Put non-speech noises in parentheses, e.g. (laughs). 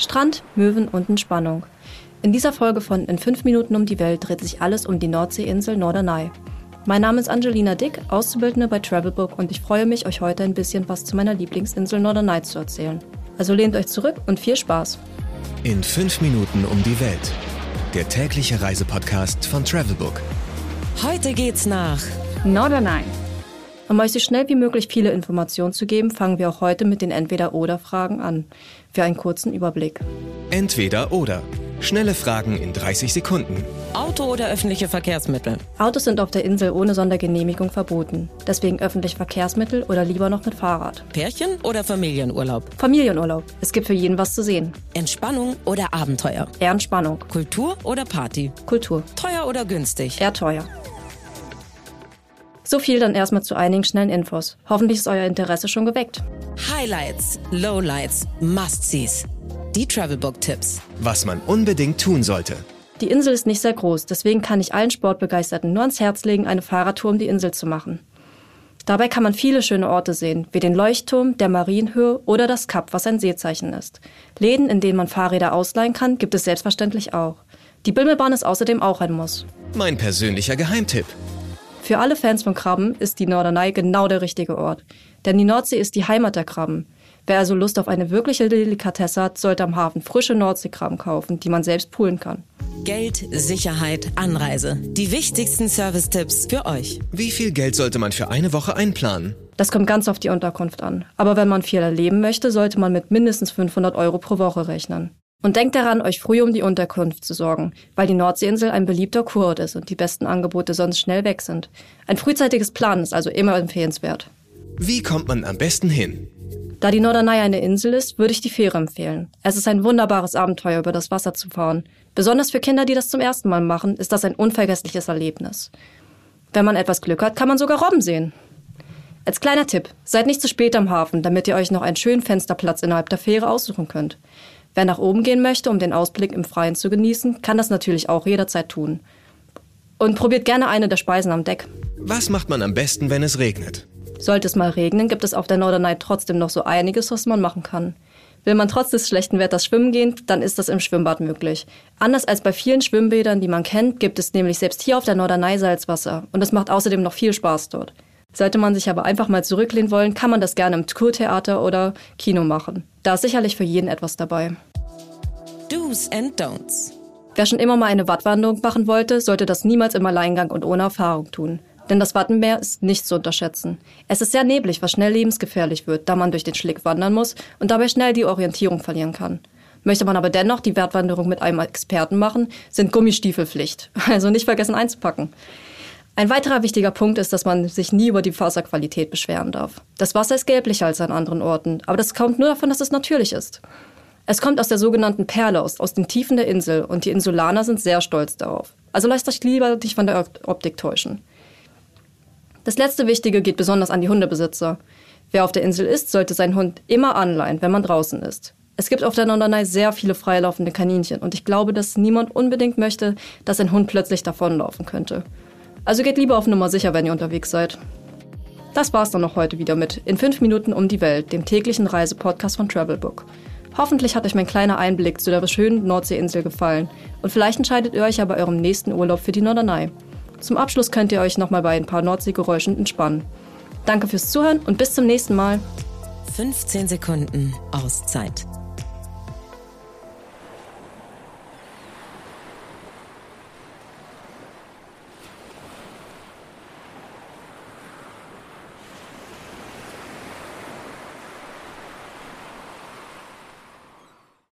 Strand, Möwen und Entspannung. In dieser Folge von In 5 Minuten um die Welt dreht sich alles um die Nordseeinsel Norderney. Mein Name ist Angelina Dick, Auszubildende bei Travelbook und ich freue mich, euch heute ein bisschen was zu meiner Lieblingsinsel Norderney zu erzählen. Also lehnt euch zurück und viel Spaß. In 5 Minuten um die Welt. Der tägliche Reisepodcast von Travelbook. Heute geht's nach Norderney. Um euch so schnell wie möglich viele Informationen zu geben, fangen wir auch heute mit den Entweder-Oder-Fragen an. Für einen kurzen Überblick. Entweder oder. Schnelle Fragen in 30 Sekunden. Auto oder öffentliche Verkehrsmittel? Autos sind auf der Insel ohne Sondergenehmigung verboten. Deswegen öffentliche Verkehrsmittel oder lieber noch mit Fahrrad. Pärchen oder Familienurlaub? Familienurlaub. Es gibt für jeden was zu sehen. Entspannung oder Abenteuer? Eher Entspannung. Kultur oder Party? Kultur. Teuer oder günstig? Eher teuer. So viel dann erstmal zu einigen schnellen Infos. Hoffentlich ist euer Interesse schon geweckt. Highlights, Lowlights, Must-Sees. Die Travelbook-Tipps. Was man unbedingt tun sollte. Die Insel ist nicht sehr groß, deswegen kann ich allen Sportbegeisterten nur ans Herz legen, eine Fahrradtour um die Insel zu machen. Dabei kann man viele schöne Orte sehen, wie den Leuchtturm, der Marienhöhe oder das Kap, was ein Seezeichen ist. Läden, in denen man Fahrräder ausleihen kann, gibt es selbstverständlich auch. Die Bimmelbahn ist außerdem auch ein Muss. Mein persönlicher Geheimtipp. Für alle Fans von Krabben ist die Norderney genau der richtige Ort. Denn die Nordsee ist die Heimat der Krabben. Wer also Lust auf eine wirkliche Delikatesse hat, sollte am Hafen frische Nordseekrabben kaufen, die man selbst poolen kann. Geld, Sicherheit, Anreise. Die wichtigsten Service-Tipps für euch. Wie viel Geld sollte man für eine Woche einplanen? Das kommt ganz auf die Unterkunft an. Aber wenn man viel erleben möchte, sollte man mit mindestens 500 Euro pro Woche rechnen. Und denkt daran, euch früh um die Unterkunft zu sorgen, weil die Nordseeinsel ein beliebter Kurort ist und die besten Angebote sonst schnell weg sind. Ein frühzeitiges Planen ist also immer empfehlenswert. Wie kommt man am besten hin? Da die Norderney eine Insel ist, würde ich die Fähre empfehlen. Es ist ein wunderbares Abenteuer, über das Wasser zu fahren. Besonders für Kinder, die das zum ersten Mal machen, ist das ein unvergessliches Erlebnis. Wenn man etwas Glück hat, kann man sogar Robben sehen. Als kleiner Tipp, seid nicht zu spät am Hafen, damit ihr euch noch einen schönen Fensterplatz innerhalb der Fähre aussuchen könnt. Wer nach oben gehen möchte, um den Ausblick im Freien zu genießen, kann das natürlich auch jederzeit tun. Und probiert gerne eine der Speisen am Deck. Was macht man am besten, wenn es regnet? Sollte es mal regnen, gibt es auf der Norderney trotzdem noch so einiges, was man machen kann. Will man trotz des schlechten Wetters schwimmen gehen, dann ist das im Schwimmbad möglich. Anders als bei vielen Schwimmbädern, die man kennt, gibt es nämlich selbst hier auf der Norderney Salzwasser und es macht außerdem noch viel Spaß dort. Sollte man sich aber einfach mal zurücklehnen wollen, kann man das gerne im Kurtheater oder Kino machen. Da ist sicherlich für jeden etwas dabei. Do's and Don'ts. Wer schon immer mal eine Wattwanderung machen wollte, sollte das niemals im Alleingang und ohne Erfahrung tun. Denn das Wattenmeer ist nicht zu unterschätzen. Es ist sehr neblig, was schnell lebensgefährlich wird, da man durch den Schlick wandern muss und dabei schnell die Orientierung verlieren kann. Möchte man aber dennoch die Wattwanderung mit einem Experten machen, sind Gummistiefel Pflicht. (laughs) Also nicht vergessen einzupacken. Ein weiterer wichtiger Punkt ist, dass man sich nie über die Wasserqualität beschweren darf. Das Wasser ist gelblicher als an anderen Orten, aber das kommt nur davon, dass es natürlich ist. Es kommt aus der sogenannten Perle, aus, aus den Tiefen der Insel, und die Insulaner sind sehr stolz darauf. Also lasst euch lieber dich von der Optik täuschen. Das letzte Wichtige geht besonders an die Hundebesitzer. Wer auf der Insel ist, sollte seinen Hund immer anleihen, wenn man draußen ist. Es gibt auf der Norderney sehr viele freilaufende Kaninchen und ich glaube, dass niemand unbedingt möchte, dass ein Hund plötzlich davonlaufen könnte. Also geht lieber auf Nummer sicher, wenn ihr unterwegs seid. Das war's dann noch heute wieder mit In 5 Minuten um die Welt, dem täglichen Reisepodcast von Travelbook. Hoffentlich hat euch mein kleiner Einblick zu der schönen Nordseeinsel gefallen und vielleicht entscheidet ihr euch ja bei eurem nächsten Urlaub für die Norderney. Zum Abschluss könnt ihr euch nochmal bei ein paar Nordseegeräuschen entspannen. Danke fürs Zuhören und bis zum nächsten Mal. 15 Sekunden Auszeit.